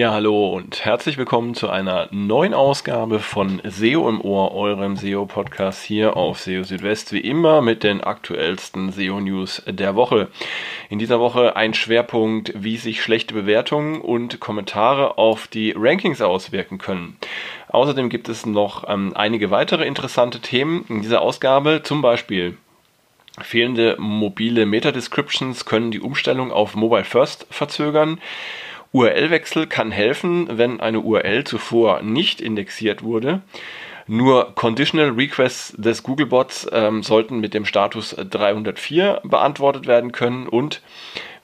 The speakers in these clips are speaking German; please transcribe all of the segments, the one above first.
Ja, hallo und herzlich willkommen zu einer neuen Ausgabe von SEO im Ohr, eurem SEO-Podcast hier auf SEO Südwest, wie immer mit den aktuellsten SEO-News der Woche. In dieser Woche ein Schwerpunkt, wie sich schlechte Bewertungen und Kommentare auf die Rankings auswirken können. Außerdem gibt es noch ähm, einige weitere interessante Themen in dieser Ausgabe, zum Beispiel Fehlende mobile Meta-Descriptions können die Umstellung auf Mobile First verzögern. URL-Wechsel kann helfen, wenn eine URL zuvor nicht indexiert wurde. Nur Conditional Requests des Googlebots ähm, sollten mit dem Status 304 beantwortet werden können und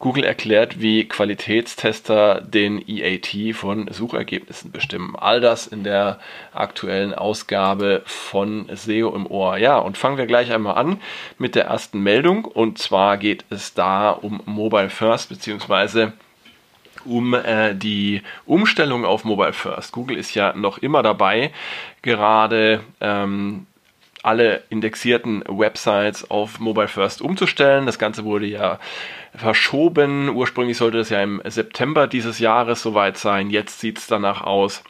Google erklärt, wie Qualitätstester den EAT von Suchergebnissen bestimmen. All das in der aktuellen Ausgabe von SEO im Ohr. Ja, und fangen wir gleich einmal an mit der ersten Meldung. Und zwar geht es da um Mobile First beziehungsweise um äh, die Umstellung auf Mobile First. Google ist ja noch immer dabei, gerade ähm, alle indexierten Websites auf Mobile First umzustellen. Das Ganze wurde ja verschoben. Ursprünglich sollte es ja im September dieses Jahres soweit sein. Jetzt sieht es danach aus,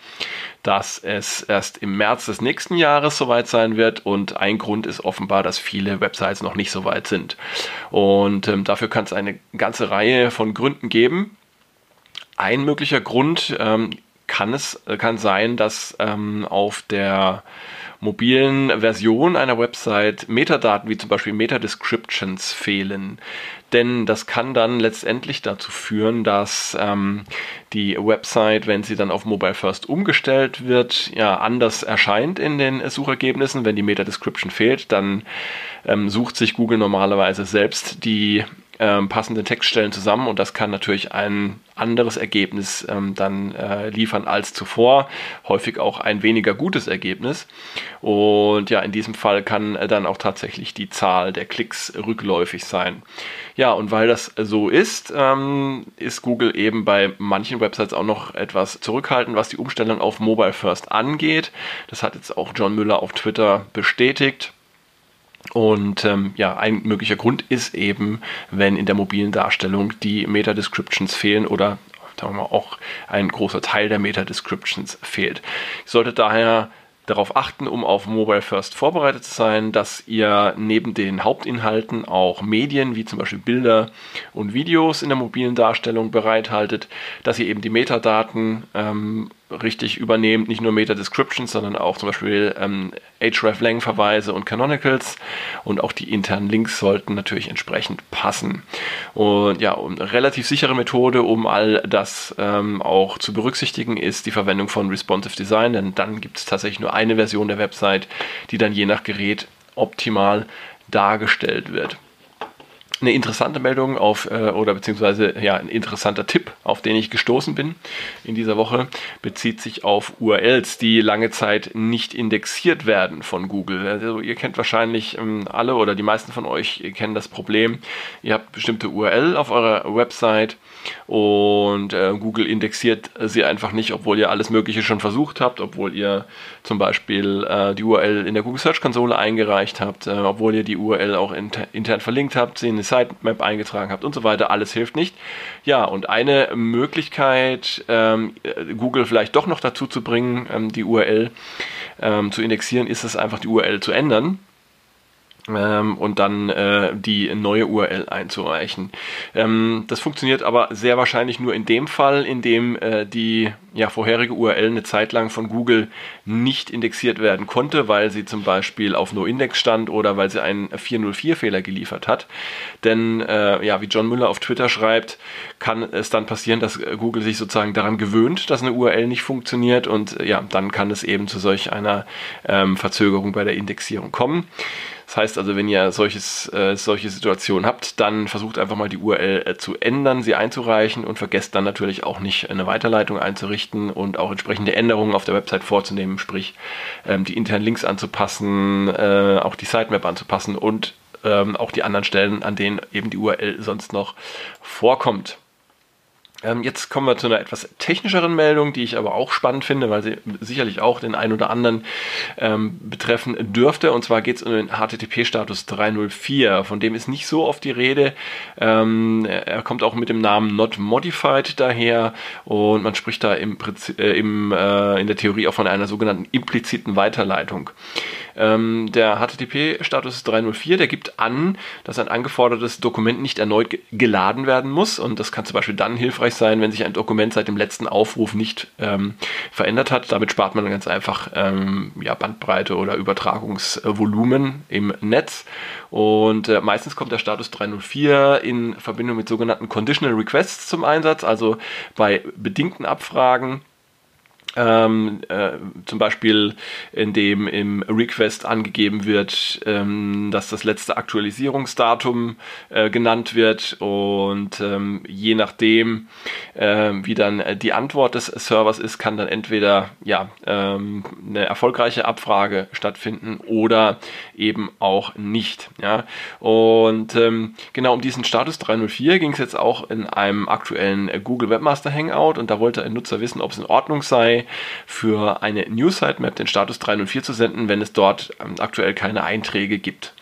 dass es erst im März des nächsten Jahres soweit sein wird. Und ein Grund ist offenbar, dass viele Websites noch nicht so weit sind. Und ähm, dafür kann es eine ganze Reihe von Gründen geben. Ein möglicher Grund ähm, kann es kann sein, dass ähm, auf der mobilen Version einer Website Metadaten wie zum Beispiel Meta-Descriptions fehlen. Denn das kann dann letztendlich dazu führen, dass ähm, die Website, wenn sie dann auf Mobile First umgestellt wird, ja anders erscheint in den Suchergebnissen. Wenn die Meta-Description fehlt, dann ähm, sucht sich Google normalerweise selbst die ähm, passende Textstellen zusammen und das kann natürlich ein anderes Ergebnis ähm, dann äh, liefern als zuvor. Häufig auch ein weniger gutes Ergebnis. Und ja, in diesem Fall kann äh, dann auch tatsächlich die Zahl der Klicks rückläufig sein. Ja, und weil das so ist, ähm, ist Google eben bei manchen Websites auch noch etwas zurückhaltend, was die Umstellung auf Mobile First angeht. Das hat jetzt auch John Müller auf Twitter bestätigt. Und ähm, ja, ein möglicher Grund ist eben, wenn in der mobilen Darstellung die Meta-Descriptions fehlen oder sagen wir mal, auch ein großer Teil der Meta-Descriptions fehlt. Ihr solltet daher darauf achten, um auf Mobile First vorbereitet zu sein, dass ihr neben den Hauptinhalten auch Medien wie zum Beispiel Bilder und Videos in der mobilen Darstellung bereithaltet, dass ihr eben die Metadaten ähm, richtig übernehmt, nicht nur Meta-Descriptions, sondern auch zum Beispiel ähm, href-lang-Verweise und Canonicals. Und auch die internen Links sollten natürlich entsprechend passen. Und ja, eine relativ sichere Methode, um all das ähm, auch zu berücksichtigen, ist die Verwendung von Responsive Design, denn dann gibt es tatsächlich nur eine Version der Website, die dann je nach Gerät optimal dargestellt wird eine interessante Meldung auf, äh, oder beziehungsweise ja, ein interessanter Tipp, auf den ich gestoßen bin in dieser Woche, bezieht sich auf URLs, die lange Zeit nicht indexiert werden von Google. Also ihr kennt wahrscheinlich ähm, alle oder die meisten von euch kennen das Problem. Ihr habt bestimmte URL auf eurer Website und äh, Google indexiert sie einfach nicht, obwohl ihr alles Mögliche schon versucht habt, obwohl ihr zum Beispiel äh, die URL in der Google Search Konsole eingereicht habt, äh, obwohl ihr die URL auch inter intern verlinkt habt, sie in Sitemap eingetragen habt und so weiter. Alles hilft nicht. Ja, und eine Möglichkeit, ähm, Google vielleicht doch noch dazu zu bringen, ähm, die URL ähm, zu indexieren, ist es einfach die URL zu ändern ähm, und dann äh, die neue URL einzureichen. Ähm, das funktioniert aber sehr wahrscheinlich nur in dem Fall, in dem äh, die ja, vorherige URL eine Zeit lang von Google nicht indexiert werden konnte, weil sie zum Beispiel auf NoIndex stand oder weil sie einen 404-Fehler geliefert hat. Denn äh, ja, wie John Müller auf Twitter schreibt, kann es dann passieren, dass Google sich sozusagen daran gewöhnt, dass eine URL nicht funktioniert und ja, dann kann es eben zu solch einer ähm, Verzögerung bei der Indexierung kommen. Das heißt also, wenn ihr solches, äh, solche Situationen habt, dann versucht einfach mal die URL äh, zu ändern, sie einzureichen und vergesst dann natürlich auch nicht eine Weiterleitung einzurichten und auch entsprechende Änderungen auf der Website vorzunehmen, sprich ähm, die internen Links anzupassen, äh, auch die Sitemap anzupassen und ähm, auch die anderen Stellen, an denen eben die URL sonst noch vorkommt. Ähm, jetzt kommen wir zu einer etwas technischeren Meldung, die ich aber auch spannend finde, weil sie sicherlich auch den einen oder anderen ähm, betreffen dürfte. Und zwar geht es um den HTTP-Status 304. Von dem ist nicht so oft die Rede. Ähm, er kommt auch mit dem Namen Not Modified daher und man spricht da im, äh, im, äh, in der Theorie auch von einer sogenannten impliziten Weiterleitung. Ähm, der HTTP-Status 304, der gibt an, dass ein angefordertes Dokument nicht erneut geladen werden muss. Und das kann zum Beispiel dann hilfreich sein, wenn sich ein Dokument seit dem letzten Aufruf nicht ähm, verändert hat. Damit spart man ganz einfach ähm, ja, Bandbreite oder Übertragungsvolumen im Netz. Und äh, meistens kommt der Status 304 in Verbindung mit sogenannten Conditional Requests zum Einsatz, also bei bedingten Abfragen ähm, äh, zum Beispiel, in dem im Request angegeben wird, ähm, dass das letzte Aktualisierungsdatum äh, genannt wird und ähm, je nachdem, äh, wie dann die Antwort des Servers ist, kann dann entweder ja, ähm, eine erfolgreiche Abfrage stattfinden oder eben auch nicht. Ja? Und ähm, genau um diesen Status 304 ging es jetzt auch in einem aktuellen Google Webmaster Hangout und da wollte ein Nutzer wissen, ob es in Ordnung sei, für eine News Sitemap den Status 304 zu senden, wenn es dort ähm, aktuell keine Einträge gibt.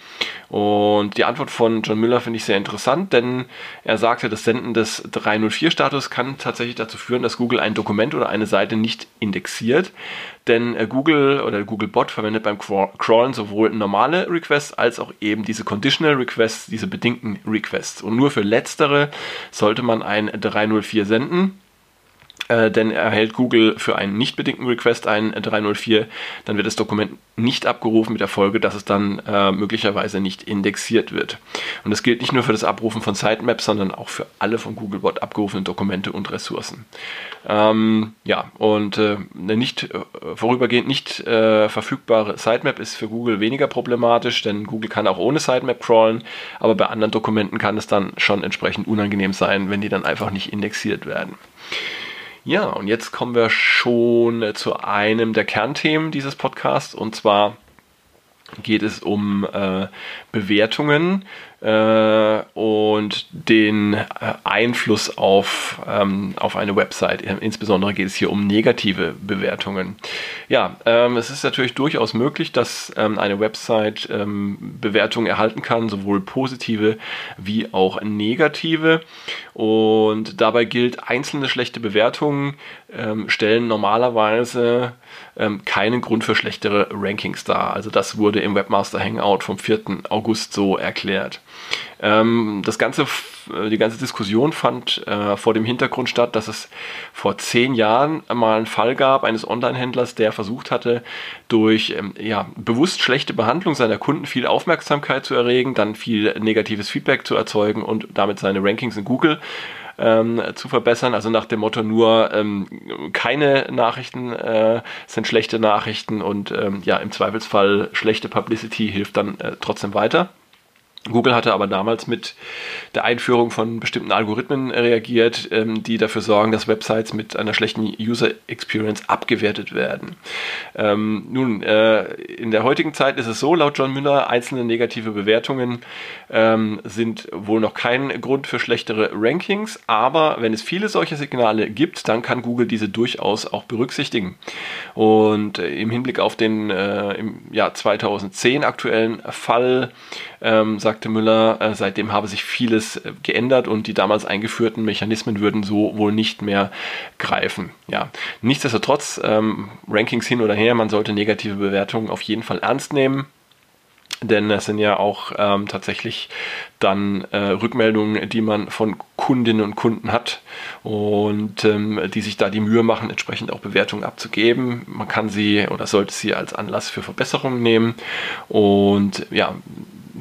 Und die Antwort von John Müller finde ich sehr interessant, denn er sagte, das Senden des 304-Status kann tatsächlich dazu führen, dass Google ein Dokument oder eine Seite nicht indexiert. Denn äh, Google oder Googlebot verwendet beim Crawlen sowohl normale Requests als auch eben diese Conditional Requests, diese bedingten Requests. Und nur für letztere sollte man ein 304 senden äh, denn erhält Google für einen nicht bedingten Request einen 304, dann wird das Dokument nicht abgerufen mit der Folge, dass es dann äh, möglicherweise nicht indexiert wird. Und das gilt nicht nur für das Abrufen von Sitemaps, sondern auch für alle von Googlebot abgerufenen Dokumente und Ressourcen. Ähm, ja, und äh, eine nicht äh, vorübergehend nicht äh, verfügbare Sitemap ist für Google weniger problematisch, denn Google kann auch ohne Sitemap crawlen, aber bei anderen Dokumenten kann es dann schon entsprechend unangenehm sein, wenn die dann einfach nicht indexiert werden. Ja, und jetzt kommen wir schon zu einem der Kernthemen dieses Podcasts. Und zwar geht es um äh, Bewertungen. äh, und den äh, Einfluss auf, ähm, auf eine Website. Insbesondere geht es hier um negative Bewertungen. Ja, ähm, es ist natürlich durchaus möglich, dass ähm, eine Website ähm, Bewertungen erhalten kann, sowohl positive wie auch negative. Und dabei gilt, einzelne schlechte Bewertungen ähm, stellen normalerweise ähm, keinen Grund für schlechtere Rankings dar. Also das wurde im Webmaster Hangout vom 4. August so erklärt. Ähm, das ganze, äh, die ganze Diskussion fand äh, vor dem Hintergrund statt, dass es vor zehn Jahren mal einen Fall gab eines Online-Händlers, der versucht hatte, durch ähm, ja, bewusst schlechte Behandlung seiner Kunden viel Aufmerksamkeit zu erregen, dann viel negatives Feedback zu erzeugen und damit seine Rankings in Google ähm, zu verbessern. Also nach dem Motto nur ähm, keine Nachrichten äh, sind schlechte Nachrichten und ähm, ja im Zweifelsfall schlechte Publicity hilft dann äh, trotzdem weiter. Google hatte aber damals mit der Einführung von bestimmten Algorithmen reagiert, ähm, die dafür sorgen, dass Websites mit einer schlechten User Experience abgewertet werden. Ähm, nun, äh, in der heutigen Zeit ist es so, laut John Müller, einzelne negative Bewertungen ähm, sind wohl noch kein Grund für schlechtere Rankings, aber wenn es viele solche Signale gibt, dann kann Google diese durchaus auch berücksichtigen. Und äh, im Hinblick auf den äh, im Jahr 2010 aktuellen Fall ähm, sagte Müller, äh, seitdem habe sich vieles äh, geändert und die damals eingeführten Mechanismen würden so wohl nicht mehr greifen. Ja, nichtsdestotrotz, ähm, Rankings hin oder her, man sollte negative Bewertungen auf jeden Fall ernst nehmen denn es sind ja auch ähm, tatsächlich dann äh, Rückmeldungen, die man von Kundinnen und Kunden hat und ähm, die sich da die Mühe machen, entsprechend auch Bewertungen abzugeben. Man kann sie oder sollte sie als Anlass für Verbesserungen nehmen und ja,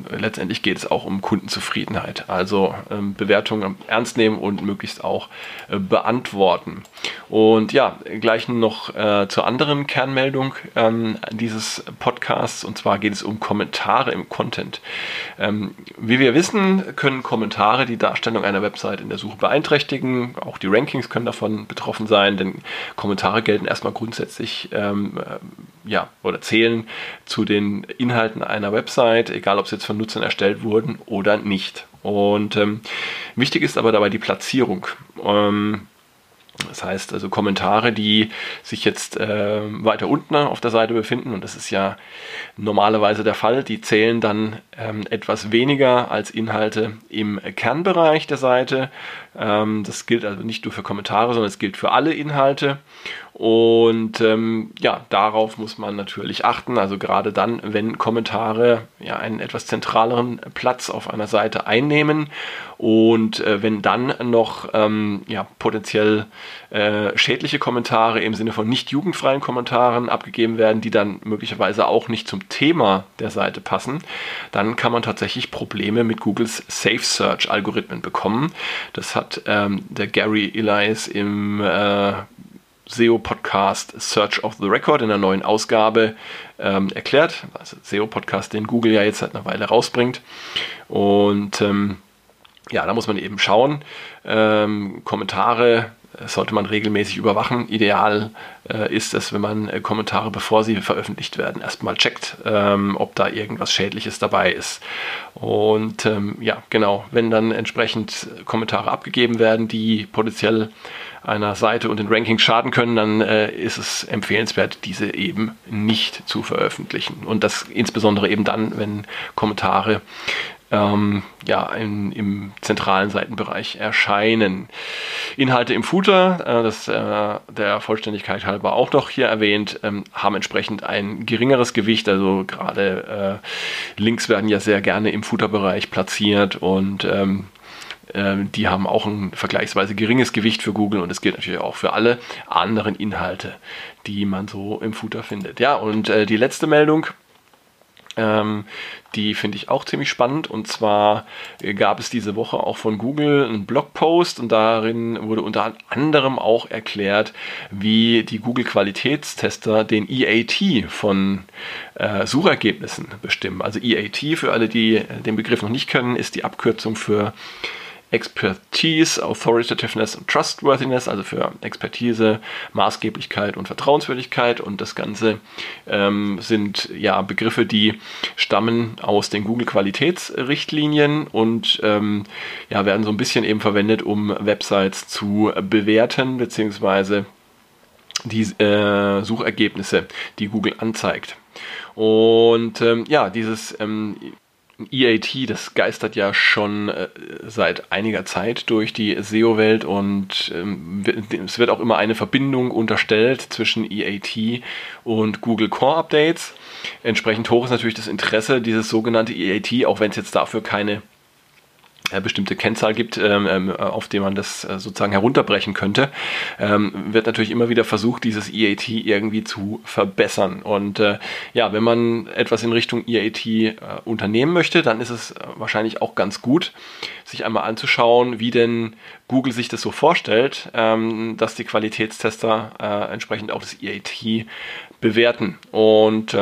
letztendlich geht es auch um Kundenzufriedenheit. Also ähm, Bewertungen ernst nehmen und möglichst auch äh, beantworten. Und ja, gleich noch äh, zur anderen Kernmeldung ähm, dieses Podcasts. Und zwar geht es um Kommentare im Content. Ähm, wie wir wissen, können Kommentare die Darstellung einer Website in der Suche beeinträchtigen. Auch die Rankings können davon betroffen sein, denn Kommentare gelten erstmal grundsätzlich ähm, äh, ja, oder zählen zu den Inhalten einer Website, egal ob sie jetzt von Nutzern erstellt wurden oder nicht. Und ähm, wichtig ist aber dabei die Platzierung. Ähm, Das heißt also Kommentare, die sich jetzt äh, weiter unten auf der Seite befinden, und das ist ja normalerweise der Fall, die zählen dann ähm, etwas weniger als Inhalte im Kernbereich der Seite. Ähm, das gilt also nicht nur für Kommentare, sondern es gilt für alle Inhalte. Und ähm, ja, darauf muss man natürlich achten. Also gerade dann, wenn Kommentare ja einen etwas zentraleren Platz auf einer Seite einnehmen und äh, wenn dann noch ähm, ja, potenziell äh, schädliche Kommentare im Sinne von nicht jugendfreien Kommentaren abgegeben werden, die dann möglicherweise auch nicht zum Thema der Seite passen, dann kann man tatsächlich Probleme mit Googles Safe Search Algorithmen bekommen. Das hat ähm, der Gary Elias im äh, SEO-Podcast Search of the Record in der neuen Ausgabe ähm, erklärt. Also SEO-Podcast, den Google ja jetzt seit einer Weile rausbringt. Und ähm, ja, da muss man eben schauen. Ähm, Kommentare äh, sollte man regelmäßig überwachen. Ideal äh, ist es, wenn man äh, Kommentare, bevor sie veröffentlicht werden, erstmal checkt, ähm, ob da irgendwas Schädliches dabei ist. Und ähm, ja, genau, wenn dann entsprechend Kommentare abgegeben werden, die potenziell einer Seite und den Rankings schaden können, dann äh, ist es empfehlenswert, diese eben nicht zu veröffentlichen. Und das insbesondere eben dann, wenn Kommentare ähm, ja, in, im zentralen Seitenbereich erscheinen. Inhalte im Footer, äh, das äh, der Vollständigkeit halber auch noch hier erwähnt, ähm, haben entsprechend ein geringeres Gewicht. Also gerade äh, Links werden ja sehr gerne im Footerbereich platziert und ähm, die haben auch ein vergleichsweise geringes Gewicht für Google und es gilt natürlich auch für alle anderen Inhalte, die man so im Footer findet. Ja, und äh, die letzte Meldung, ähm, die finde ich auch ziemlich spannend. Und zwar gab es diese Woche auch von Google einen Blogpost und darin wurde unter anderem auch erklärt, wie die Google Qualitätstester den EAT von äh, Suchergebnissen bestimmen. Also EAT, für alle, die den Begriff noch nicht kennen, ist die Abkürzung für Expertise, Authoritativeness und Trustworthiness, also für Expertise, Maßgeblichkeit und Vertrauenswürdigkeit. Und das Ganze ähm, sind ja Begriffe, die stammen aus den Google-Qualitätsrichtlinien und ähm, ja, werden so ein bisschen eben verwendet, um Websites zu bewerten, beziehungsweise die äh, Suchergebnisse, die Google anzeigt. Und ähm, ja, dieses ähm, EAT, das geistert ja schon äh, seit einiger Zeit durch die SEO-Welt und ähm, es wird auch immer eine Verbindung unterstellt zwischen EAT und Google Core Updates. Entsprechend hoch ist natürlich das Interesse dieses sogenannte EAT, auch wenn es jetzt dafür keine bestimmte Kennzahl gibt, ähm, ähm, auf die man das äh, sozusagen herunterbrechen könnte, ähm, wird natürlich immer wieder versucht, dieses EAT irgendwie zu verbessern. Und äh, ja, wenn man etwas in Richtung EAT äh, unternehmen möchte, dann ist es äh, wahrscheinlich auch ganz gut, sich einmal anzuschauen, wie denn Google sich das so vorstellt, dass die Qualitätstester äh, entsprechend auch das EAT bewerten. Und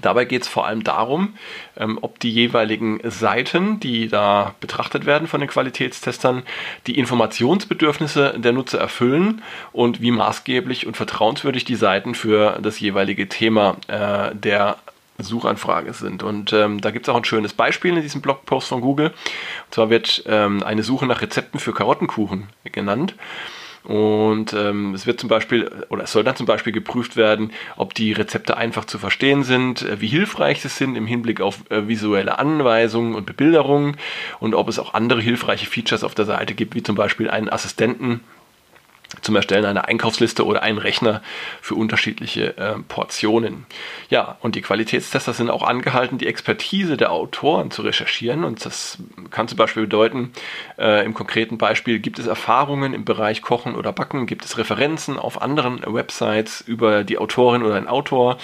Dabei geht es vor allem darum, ähm, ob die jeweiligen Seiten, die da betrachtet werden von den Qualitätstestern, die Informationsbedürfnisse der Nutzer erfüllen und wie maßgeblich und vertrauenswürdig die Seiten für das jeweilige Thema äh, der Suchanfrage sind. Und ähm, da gibt es auch ein schönes Beispiel in diesem Blogpost von Google. Und zwar wird ähm, eine Suche nach Rezepten für Karottenkuchen genannt. Und ähm, es wird zum Beispiel, oder es soll dann zum Beispiel geprüft werden, ob die Rezepte einfach zu verstehen sind, äh, wie hilfreich sie sind im Hinblick auf äh, visuelle Anweisungen und Bebilderungen und ob es auch andere hilfreiche Features auf der Seite gibt, wie zum Beispiel einen Assistenten, zum Erstellen einer Einkaufsliste oder einen Rechner für unterschiedliche äh, Portionen. Ja, und die Qualitätstester sind auch angehalten, die Expertise der Autoren zu recherchieren. Und das kann zum Beispiel bedeuten, äh, im konkreten Beispiel, gibt es Erfahrungen im Bereich Kochen oder Backen, gibt es Referenzen auf anderen Websites über die Autorin oder ein Autor,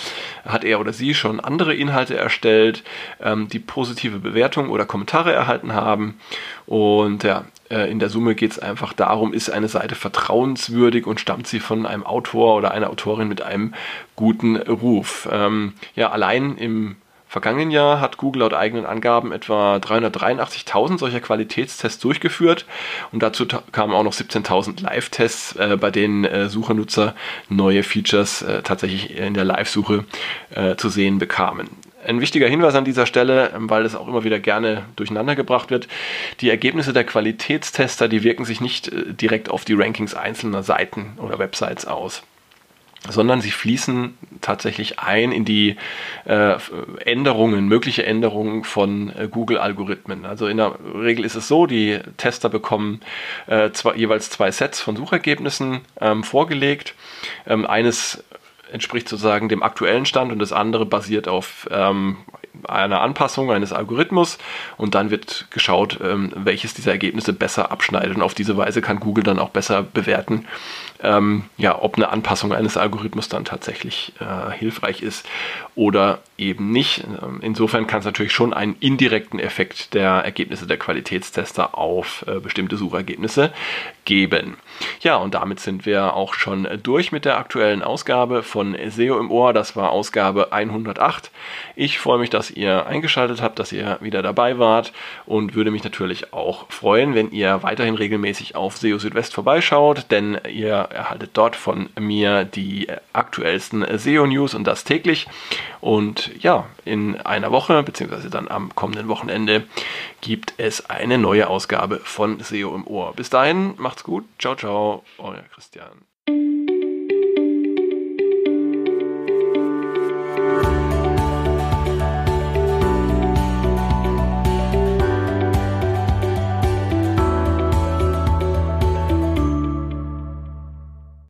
hat er oder sie schon andere Inhalte erstellt, ähm, die positive Bewertungen oder Kommentare erhalten haben. Und ja, in der Summe geht es einfach darum, ist eine Seite vertrauenswürdig und stammt sie von einem Autor oder einer Autorin mit einem guten Ruf. Ähm, ja, allein im vergangenen Jahr hat Google laut eigenen Angaben etwa 383.000 solcher Qualitätstests durchgeführt und dazu kamen auch noch 17.000 Live-Tests, äh, bei denen äh, Suchernutzer neue Features äh, tatsächlich in der Live-Suche äh, zu sehen bekamen. Ein wichtiger Hinweis an dieser Stelle, ähm, weil es auch immer wieder gerne durcheinander gebracht wird. Die Ergebnisse der Qualitätstester, die wirken sich nicht äh, direkt auf die Rankings einzelner Seiten oder Websites aus sondern sie fließen tatsächlich ein in die äh, Änderungen, mögliche Änderungen von äh, Google-Algorithmen. Also in der Regel ist es so, die Tester bekommen zwei, jeweils zwei Sets von Suchergebnissen ähm, vorgelegt. Ähm, eines entspricht sozusagen dem aktuellen Stand und das andere basiert auf ähm, einer Anpassung eines Algorithmus und dann wird geschaut, ähm, welches dieser Ergebnisse besser abschneidet und auf diese Weise kann Google dann auch besser bewerten, ähm, ja, ob eine Anpassung eines Algorithmus dann tatsächlich äh, hilfreich ist oder eben nicht. Ähm, insofern kann es natürlich schon einen indirekten Effekt der Ergebnisse der Qualitätstester auf äh, bestimmte Suchergebnisse geben. Ja, und damit sind wir auch schon durch mit der aktuellen Ausgabe von SEO im Ohr. Das war Ausgabe 108. Ich freue mich, dass ihr eingeschaltet habt, dass ihr wieder dabei wart und würde mich natürlich auch freuen, wenn ihr weiterhin regelmäßig auf SEO Südwest vorbeischaut, denn ihr erhaltet dort von mir die aktuellsten SEO-News und das täglich. Und ja, in einer Woche, beziehungsweise dann am kommenden Wochenende, gibt es eine neue Ausgabe von SEO im Ohr. Bis dahin, macht's gut. Ciao, ciao, euer Christian.